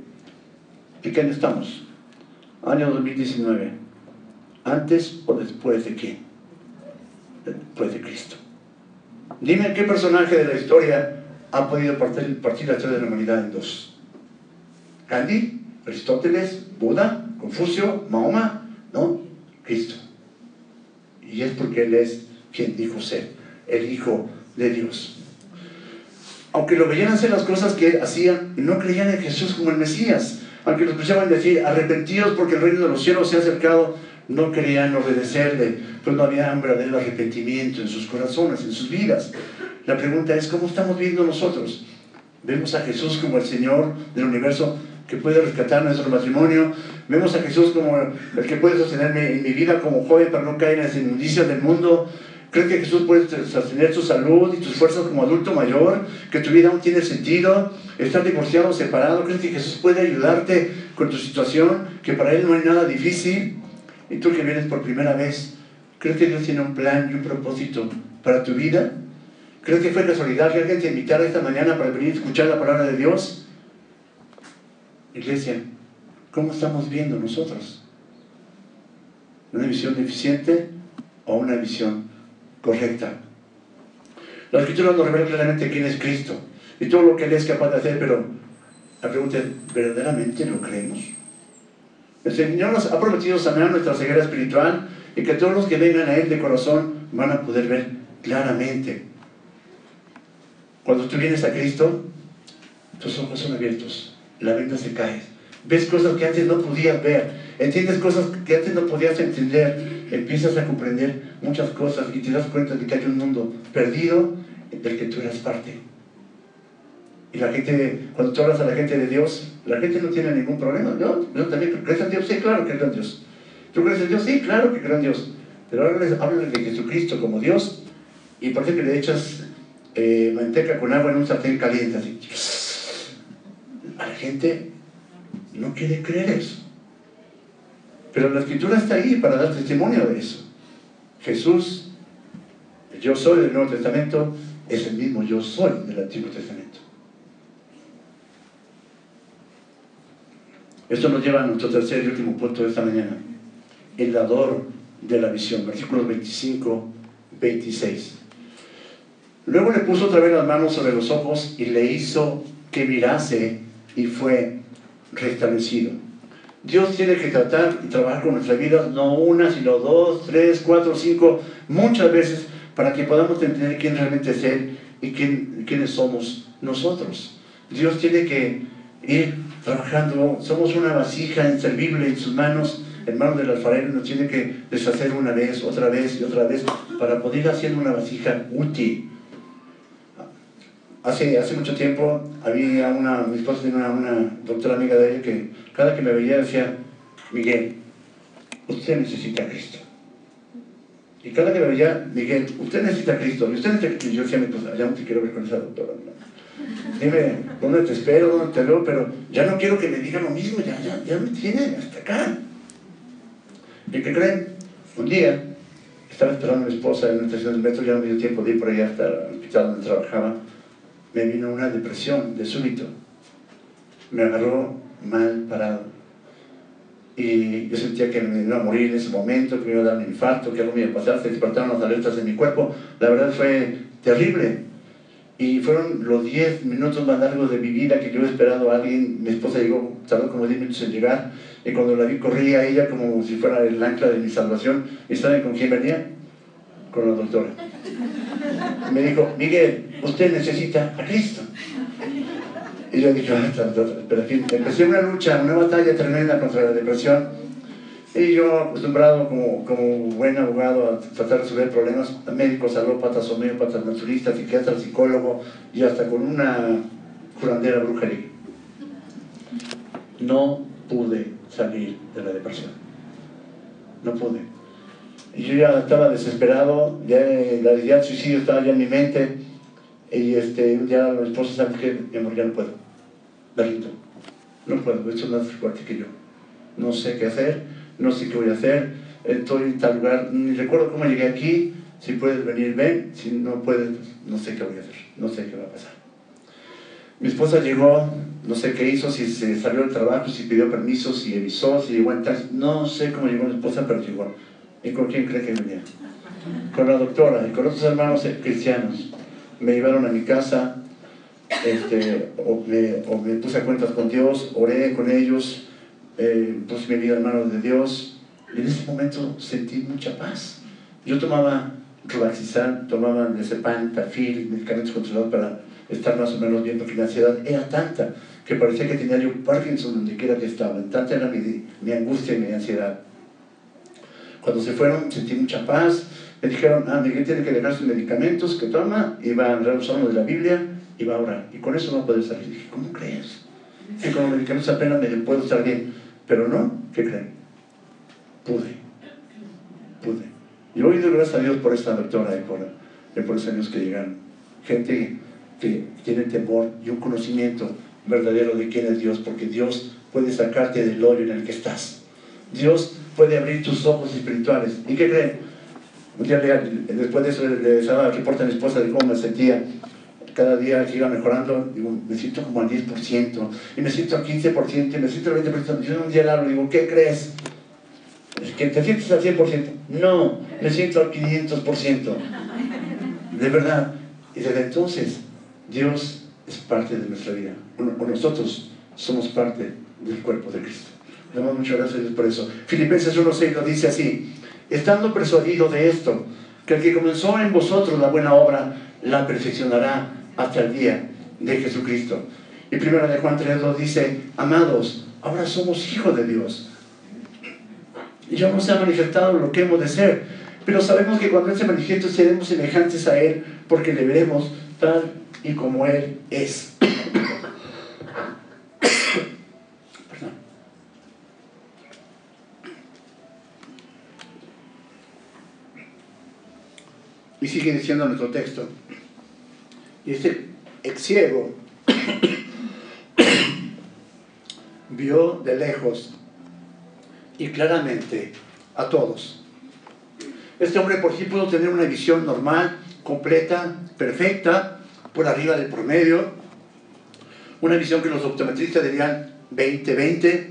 ¿En qué año estamos? Año 2019. ¿Antes o después de qué? Después de Cristo. Dime qué personaje de la historia ha podido partir, partir la historia de la humanidad en dos. Gandhi, Aristóteles, Buda, Confucio, Mahoma, ¿no? Cristo. Y es porque Él es quien dijo ser, el Hijo de Dios. Aunque lo veían hacer las cosas que hacían, no creían en Jesús como el Mesías. Aunque lo escuchaban decir, arrepentidos porque el reino de los cielos se ha acercado, no querían obedecerle, pues no había un verdadero arrepentimiento en sus corazones, en sus vidas. La pregunta es, ¿cómo estamos viendo nosotros? Vemos a Jesús como el Señor del universo que puede rescatar nuestro matrimonio. Vemos a Jesús como el que puede sostenerme en mi vida como joven para no caer en las inmundicias del mundo. ¿Crees que Jesús puede sostener tu salud y tus fuerzas como adulto mayor? ¿Que tu vida aún tiene sentido? ¿Estás divorciado o separado? ¿Crees que Jesús puede ayudarte con tu situación? ¿Que para Él no hay nada difícil? Y tú que vienes por primera vez, ¿crees que Dios tiene un plan y un propósito para tu vida? ¿Crees que fue casualidad que alguien te invitara esta mañana para venir a escuchar la palabra de Dios? Iglesia, ¿cómo estamos viendo nosotros? ¿Una visión deficiente o una visión correcta? La escritura nos revela claramente quién es Cristo y todo lo que Él es capaz de hacer, pero la pregunta es, ¿verdaderamente lo creemos? El Señor nos ha prometido sanar nuestra ceguera espiritual y que todos los que vengan a Él de corazón van a poder ver claramente. Cuando tú vienes a Cristo, tus ojos son abiertos, la venda se cae. Ves cosas que antes no podías ver, entiendes cosas que antes no podías entender, empiezas a comprender muchas cosas y te das cuenta de que hay un mundo perdido del que tú eras parte. Y la gente, cuando tú hablas a la gente de Dios, la gente no tiene ningún problema. Yo, yo también, ¿crees en Dios? Sí, claro que creo en Dios. ¿Tú crees en Dios? Sí, claro que creo en Dios. Pero ahora hablan de Jesucristo como Dios y parece que le echas eh, manteca con agua en un sartén caliente. Así. A la gente no quiere creer eso. Pero la escritura está ahí para dar testimonio de eso. Jesús, yo soy del Nuevo Testamento, es el mismo yo soy del Antiguo Testamento. Esto nos lleva a nuestro tercer y último punto de esta mañana. El dador de la visión. Versículos 25, 26. Luego le puso otra vez las manos sobre los ojos y le hizo que mirase y fue restablecido. Dios tiene que tratar y trabajar con nuestra vida, no una, sino dos, tres, cuatro, cinco, muchas veces, para que podamos entender quién realmente es Él y quién, quiénes somos nosotros. Dios tiene que ir trabajando, somos una vasija inservible en sus manos, en manos del alfarero, nos tiene que deshacer una vez, otra vez y otra vez, para poder ir haciendo una vasija útil. Hace, hace mucho tiempo había una, mi esposa tenía una, doctora amiga de ella que cada que me veía decía, Miguel, usted necesita a Cristo. Y cada que me veía, Miguel, usted necesita a Cristo. Y usted necesita Y yo decía, pues ya no te quiero ver con esa doctora. Dime, ¿dónde te espero? ¿Dónde te veo? Pero ya no quiero que me diga lo mismo, ya, ya, ya me tiene hasta acá. ¿Y qué creen? Un día estaba esperando a mi esposa en la estación del metro, ya no me dio tiempo de ir por allá hasta el hospital donde trabajaba. Me vino una depresión de súbito. Me agarró mal parado. Y yo sentía que me iba a morir en ese momento, que me iba a dar un infarto, que algo me iba a pasar, se despertaron las alertas en mi cuerpo. La verdad fue terrible. Y fueron los 10 minutos más largos de mi vida que yo he esperado a alguien. Mi esposa llegó, tardó como 10 minutos en llegar. Y cuando la vi, corría ella como si fuera el ancla de mi salvación. ¿Y saben con quién venía? Con la doctora. me dijo, Miguel, usted necesita a Cristo. Y yo dije, ah, pero en fin, empecé una lucha, una batalla tremenda contra la depresión. Y yo, acostumbrado como, como buen abogado a tratar de resolver problemas, médicos, alópatas, homeópatas, naturistas, psiquiatras, psicólogo y hasta con una curandera brujería. No pude salir de la depresión. No pude. Y yo ya estaba desesperado, ya la idea del suicidio estaba ya en mi mente. Y este, día mi esposa sabe que mi amor, ya no puedo. Berrito, no puedo, esto es más fuerte que yo. No sé qué hacer, no sé qué voy a hacer, estoy en tal lugar, ni recuerdo cómo llegué aquí, si puedes venir, ven, si no puedes, no sé qué voy a hacer, no sé qué va a pasar. Mi esposa llegó, no sé qué hizo, si se salió del trabajo, si pidió permiso, si avisó, si llegó en taxi, no sé cómo llegó mi esposa, pero llegó. ¿Y con quién cree que venía? Con la doctora y con otros hermanos cristianos. Me llevaron a mi casa, este, o, me, puse a cuentas con Dios, oré con ellos, eh, puse mi vida en manos de Dios, y en ese momento sentí mucha paz. Yo tomaba Robaxizan, tomaba Desepan, Tafil, medicamentos controlados para estar más o menos bien, porque la ansiedad era tanta que parecía que tenía yo Parkinson donde quiera que estaba, tanta era mi, mi angustia y mi ansiedad. Cuando se fueron sentí mucha paz, me dijeron, ah, Miguel tiene que dejar sus medicamentos que toma y va a leer uno de la Biblia y va a orar. Y con eso no puede salir. Dije, ¿cómo crees? Que con los medicamentos apenas me puedo estar bien. Pero no, ¿qué creen? Pude. Pude. Y hoy doy gracias a Dios por esta doctora y por, por los años que llegaron. Gente que tiene temor y un conocimiento verdadero de quién es Dios, porque Dios puede sacarte del hoyo en el que estás. Dios puede abrir tus ojos espirituales. ¿Y qué creen? Un día, después de eso, le estaba reporte a mi esposa de cómo me sentía cada día iba mejorando, digo, me siento como al 10%, y me siento al 15%, y me siento al 20%. Yo un día le hablo, digo, ¿qué crees? ¿Que te sientes al 100%? No, me siento al 500%. De verdad. Y desde entonces, Dios es parte de nuestra vida. O nosotros somos parte del cuerpo de Cristo. Damos muchas gracias por eso. Filipenses 1.6 lo dice así. Estando persuadido de esto, que el que comenzó en vosotros la buena obra, la perfeccionará hasta el día de Jesucristo. Y primero de Juan 3.2 dice, amados, ahora somos hijos de Dios. Y ya no se ha manifestado lo que hemos de ser, pero sabemos que cuando Él se manifieste seremos semejantes a Él, porque le veremos tal y como Él es. Y sigue diciendo nuestro texto. Y este ex ciego vio de lejos y claramente a todos. Este hombre por sí pudo tener una visión normal, completa, perfecta, por arriba del promedio, una visión que los optometristas dirían 20-20,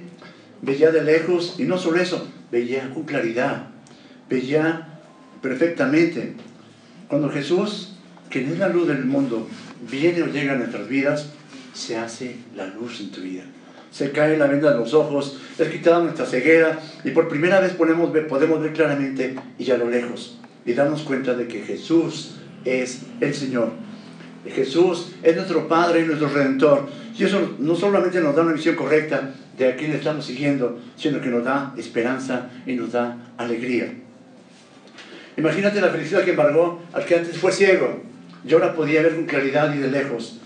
veía de lejos y no solo eso, veía con claridad, veía perfectamente. Cuando Jesús que la luz del mundo, viene o llega a nuestras vidas, se hace la luz en tu vida. Se cae la venda de los ojos, es quitada nuestra ceguera y por primera vez podemos ver, claramente y a lo lejos y darnos cuenta de que Jesús es el Señor. Jesús es nuestro Padre y nuestro Redentor. Y eso no solamente nos da una visión correcta de a quién estamos siguiendo, sino que nos da esperanza y nos da alegría. Imagínate la felicidad que embargó al que antes fue ciego y ahora podía ver con claridad y de lejos.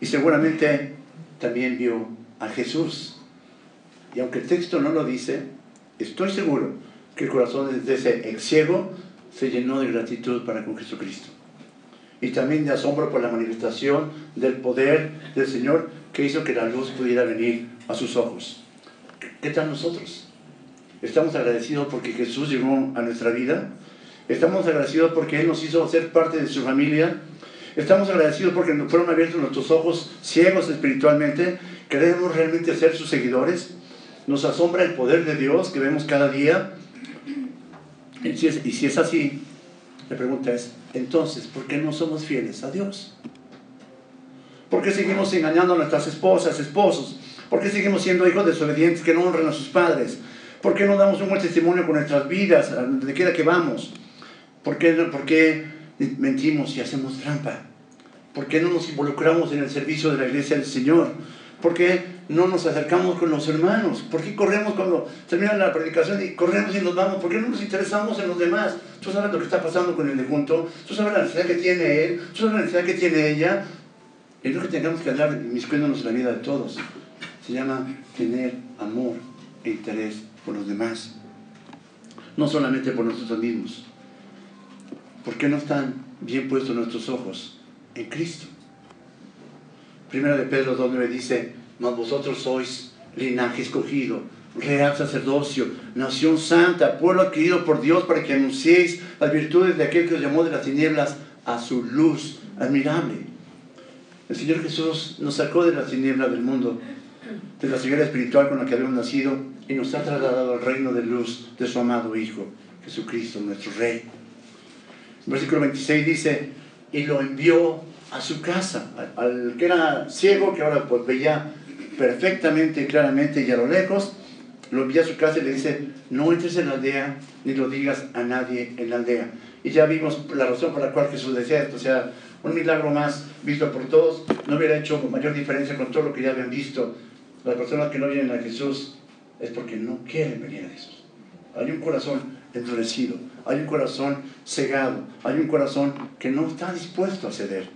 Y seguramente también vio a Jesús. Y aunque el texto no lo dice, estoy seguro que el corazón de ese ex ciego se llenó de gratitud para con Jesucristo. Y también de asombro por la manifestación del poder del Señor que hizo que la luz pudiera venir a sus ojos. ¿Qué tal nosotros? Estamos agradecidos porque Jesús llegó a nuestra vida. Estamos agradecidos porque Él nos hizo ser parte de su familia. Estamos agradecidos porque nos fueron abiertos nuestros ojos ciegos espiritualmente. Queremos realmente ser sus seguidores. Nos asombra el poder de Dios que vemos cada día. Y si es, así, la pregunta es, entonces, ¿por qué no somos fieles a Dios? ¿Por qué seguimos engañando a nuestras esposas, esposos? ¿Por qué seguimos siendo hijos desobedientes que no honran a sus padres? ¿Por qué no damos un buen testimonio con nuestras vidas, donde quiera que vamos? ¿Por qué, ¿Por qué mentimos y hacemos trampa? ¿Por qué no nos involucramos en el servicio de la iglesia del Señor? ¿Por qué no nos acercamos con los hermanos? ¿Por qué corremos cuando termina la predicación y corremos y nos vamos? ¿Por qué no nos interesamos en los demás? Tú sabes lo que está pasando con el de junto, tú sabes la necesidad que tiene él, tú sabes la necesidad que tiene ella. Es lo que tengamos que andar inmiscuyéndonos en la vida de todos. Se llama tener amor e interés por los demás. No solamente por nosotros mismos. ¿Por qué no están bien puestos nuestros ojos en Cristo? Primera de Pedro 2.9 dice, mas vosotros sois linaje escogido, real sacerdocio, nación santa, pueblo adquirido por Dios para que anunciéis las virtudes de aquel que os llamó de las tinieblas a su luz admirable. El Señor Jesús nos sacó de la tiniebla del mundo, de la ceguera espiritual con la que habíamos nacido y nos ha trasladado al reino de luz de su amado Hijo, Jesucristo, nuestro Rey. Versículo 26 dice, y lo envió a su casa, al, que era ciego, que ahora pues veía perfectamente, claramente y a lo lejos, lo envía a su casa y le dice, no entres en la aldea ni lo digas a nadie en la aldea. Y ya vimos la razón por la cual Jesús decía esto, o sea, un milagro más visto por todos, no hubiera hecho mayor diferencia con todo lo que ya habían visto. Las personas que no vienen a Jesús es porque no quieren venir a Jesús. Hay un corazón endurecido, hay un corazón cegado, hay un corazón que no está dispuesto a ceder.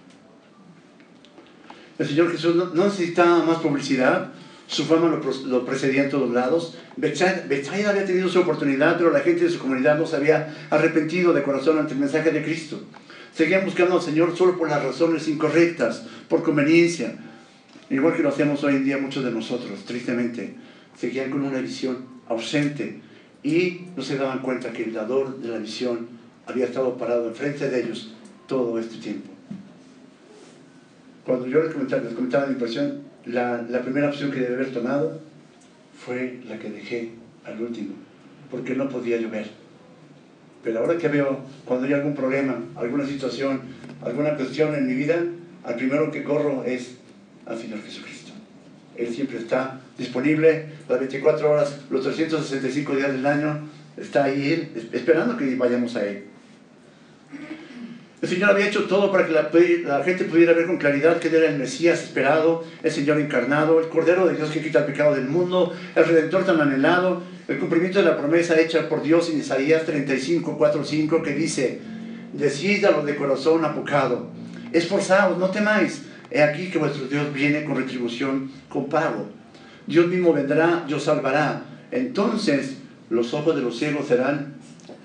El Señor Jesús no, necesitaba más publicidad, su fama lo, precedía en todos lados. Bethsaida había tenido su oportunidad, pero la gente de su comunidad no se había arrepentido de corazón ante el mensaje de Cristo. Seguían buscando al Señor solo por las razones incorrectas, por conveniencia. Igual que lo hacemos hoy en día muchos de nosotros, tristemente. Seguían con una visión ausente y no se daban cuenta que el dador de la visión había estado parado enfrente de ellos todo este tiempo. Cuando yo les comentaba, les comentaba mi impresión, la, la primera opción que debe haber tomado fue la que dejé al último, porque no podía llover. Pero ahora que veo, cuando hay algún problema, alguna situación, alguna cuestión en mi vida, al primero que corro es al Señor Jesucristo. Él siempre está disponible las 24 horas, los 365 días del año, está ahí Él, esperando que vayamos a Él. El Señor había hecho todo para que la, gente pudiera ver con claridad que era el Mesías esperado, el Señor encarnado, el Cordero de Dios que quita el pecado del mundo, el Redentor tan anhelado, el cumplimiento de la promesa hecha por Dios en Isaías 35, 4, 5, que dice, decid a los de corazón apocado, esforzaos, no temáis, he aquí que vuestro Dios viene con retribución, con pago. Dios mismo vendrá, Dios salvará. Entonces los ojos de los ciegos serán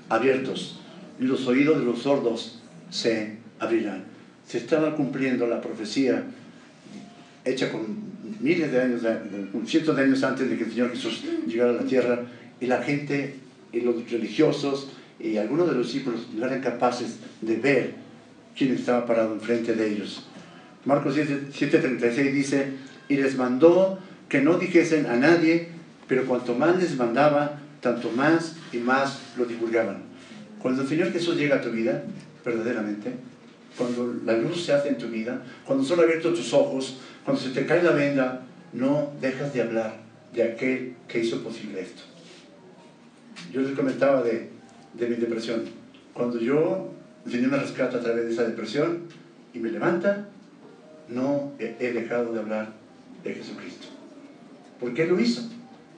abiertos y los oídos de los sordos se abrirán. Se estaba cumpliendo la profecía hecha con miles de años, cientos de años antes de que el Señor Jesús llegara a la tierra, y la gente, y los religiosos, y algunos de los discípulos no eran capaces de ver quién estaba parado enfrente de ellos. Marcos 7:36 dice, y les mandó que no dijesen a nadie, pero cuanto más les mandaba, tanto más y más lo divulgaban. Cuando el Señor Jesús llega a tu vida, verdaderamente, cuando la luz se hace en tu vida, cuando son abiertos tus ojos, cuando se te cae la venda, no dejas de hablar de aquel que hizo posible esto. Yo les comentaba de, de mi depresión. Cuando yo, el Señor me rescata a través de esa depresión y me levanta, no he dejado de hablar de Jesucristo. Porque Él lo hizo.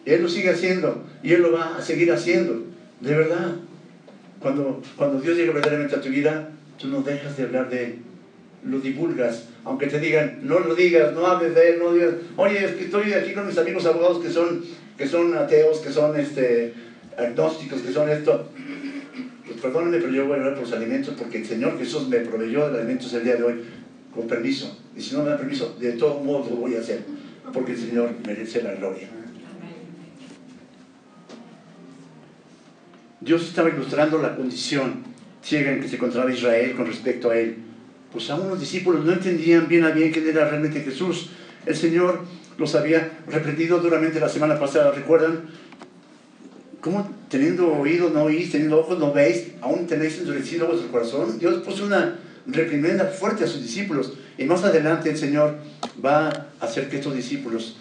Él lo sigue haciendo y Él lo va a seguir haciendo. De verdad. Cuando, cuando Dios llega verdaderamente a tu vida, tú no dejas de hablar de Él. Lo divulgas. Aunque te digan, no lo digas, no hables de Él, no digas, oye, es que estoy aquí con mis amigos abogados que son, que son ateos, que son este, agnósticos que son esto, pues perdónenme, pero yo voy a orar por los alimentos porque el Señor Jesús me proveyó de alimentos el día de hoy con permiso. Y si no me da permiso, de todos modos lo voy a hacer porque el Señor merece la gloria. Dios estaba ilustrando la condición ciega en que se encontraba Israel con respecto a Él. Pues aún los discípulos no entendían bien a bien quién era realmente Jesús. El Señor los había reprendido duramente la semana pasada, ¿recuerdan? ¿Cómo teniendo oído no oís, teniendo ojos no veis, aún tenéis endurecido vuestro corazón? Dios puso una reprimenda fuerte a sus discípulos. Y más adelante el Señor va a hacer que estos discípulos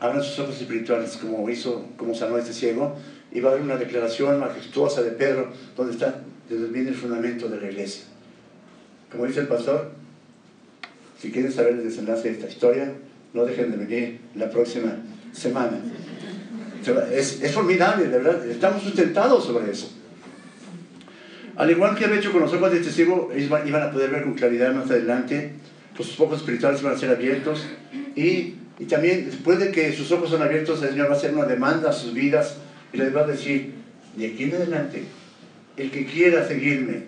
abran sus ojos espirituales, como hizo, como sanó este ciego, y va a haber una declaración majestuosa de Pedro, donde está, desde viene el fundamento de la iglesia. Como dice el pastor, si quieren saber el desenlace de esta historia, no dejen de venir la próxima semana. Es, es formidable, de verdad, estamos sustentados sobre eso. Al igual que había hecho con los ojos de ellos iban a poder ver con claridad más adelante, pues sus ojos espirituales van a ser abiertos y, y también después de que sus ojos son abiertos, el Señor va a hacer una demanda a sus vidas y les va a decir, de aquí en adelante, el que quiera seguirme,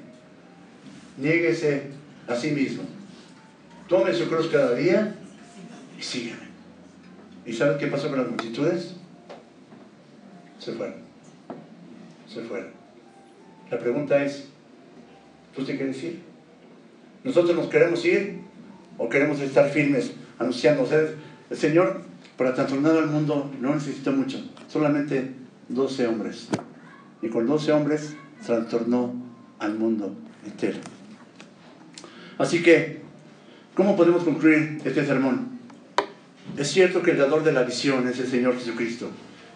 niéguese a sí mismo, tome su cruz cada día y sígueme. ¿Y sabes qué pasó con las multitudes? Se fueron. Se fueron. La pregunta es, ¿tú te quieres ir? ¿Nosotros nos queremos ir o queremos estar firmes anunciando? el Señor, para transformar al mundo, no necesita mucho, solamente 12 hombres. Y con 12 hombres trastornó al mundo entero. Así que, ¿cómo podemos concluir este sermón? Es cierto que el dador de la visión es el Señor Jesucristo,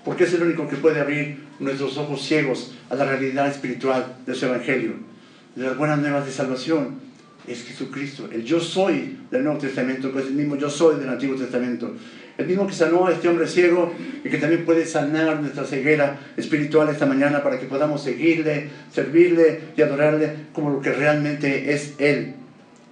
porque es el único que puede abrir nuestros ojos ciegos a la realidad espiritual de su Evangelio, de las buenas nuevas de salvación. Es Jesucristo, el yo soy del Nuevo Testamento, que es el mismo yo soy del Antiguo Testamento. El mismo que sanó a este hombre ciego y que también puede sanar nuestra ceguera espiritual esta mañana para que podamos seguirle, servirle y adorarle como lo que realmente es Él,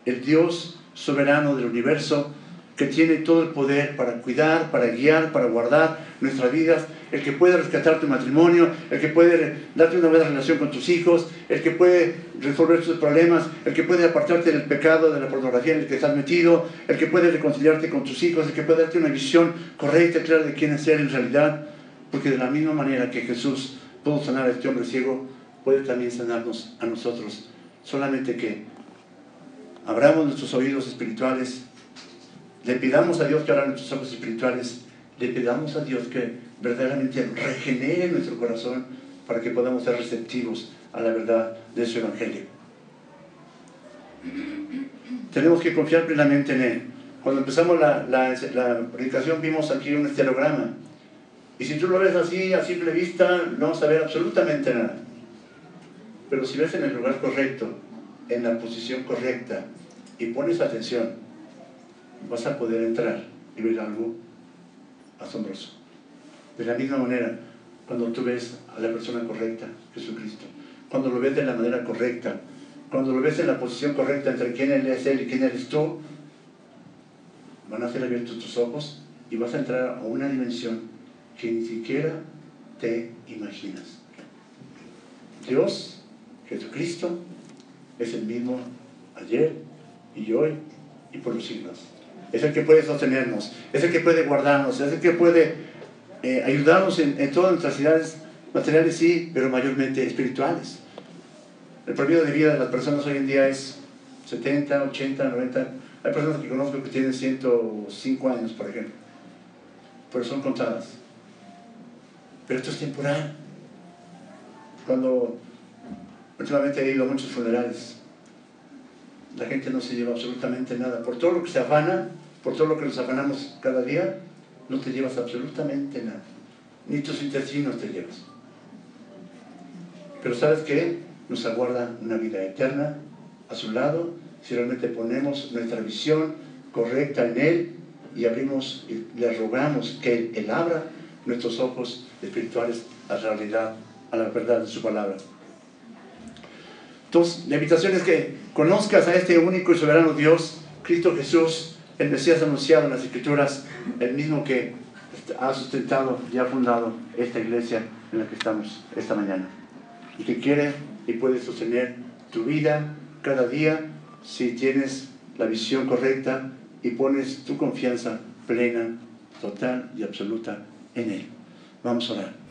el Dios soberano del universo que tiene todo el poder para cuidar, para guiar, para guardar nuestras vidas, el que puede rescatar tu matrimonio, el que puede darte una buena relación con tus hijos, el que puede resolver tus problemas, el que puede apartarte del pecado, de la pornografía en el que estás metido, el que puede reconciliarte con tus hijos, el que puede darte una visión correcta y clara de quién es Él en realidad, porque de la misma manera que Jesús pudo sanar a este hombre ciego, puede también sanarnos a nosotros, solamente que abramos nuestros oídos espirituales, le pidamos a Dios que abra nuestros ojos espirituales, le pidamos a Dios que verdaderamente regenere nuestro corazón para que podamos ser receptivos a la verdad de su Evangelio. Tenemos que confiar plenamente en Él. Cuando empezamos la, la, predicación vimos aquí un estereograma. Y si tú lo ves así, a simple vista, no vas a ver absolutamente nada. Pero si ves en el lugar correcto, en la posición correcta, y pones atención, vas a poder entrar y ver algo asombroso. De la misma manera, cuando tú ves a la persona correcta, Jesucristo, cuando lo ves de la manera correcta, cuando lo ves en la posición correcta entre quién es Él y quién eres tú, van a ser abiertos tus ojos y vas a entrar a una dimensión que ni siquiera te imaginas. Dios, Jesucristo, es el mismo ayer y hoy y por los siglos es el que puede sostenernos, es el que puede guardarnos, es el que puede eh, ayudarnos en, todas nuestras ciudades materiales, sí, pero mayormente espirituales. El promedio de vida de las personas hoy en día es 70, 80, 90. Hay personas que conozco que tienen 105 años, por ejemplo, pero son contadas. Pero esto es temporal. Cuando últimamente he ido a muchos funerales, la gente no se lleva absolutamente nada. Por todo lo que se afana, por todo lo que nos afanamos cada día, no te llevas absolutamente nada. Ni tus intestinos te llevas. Pero ¿sabes qué? Nos aguarda una vida eterna a su lado si realmente ponemos nuestra visión correcta en Él y abrimos y le rogamos que Él, abra nuestros ojos espirituales a la realidad, a la verdad de su palabra. Entonces, la invitación es que conozcas a este único y soberano Dios, Cristo Jesús, el Mesías anunciado en las Escrituras, el mismo que ha sustentado y ha fundado esta iglesia en la que estamos esta mañana y que quiere y puede sostener tu vida cada día si tienes la visión correcta y pones tu confianza plena, total y absoluta en Él. Vamos a orar.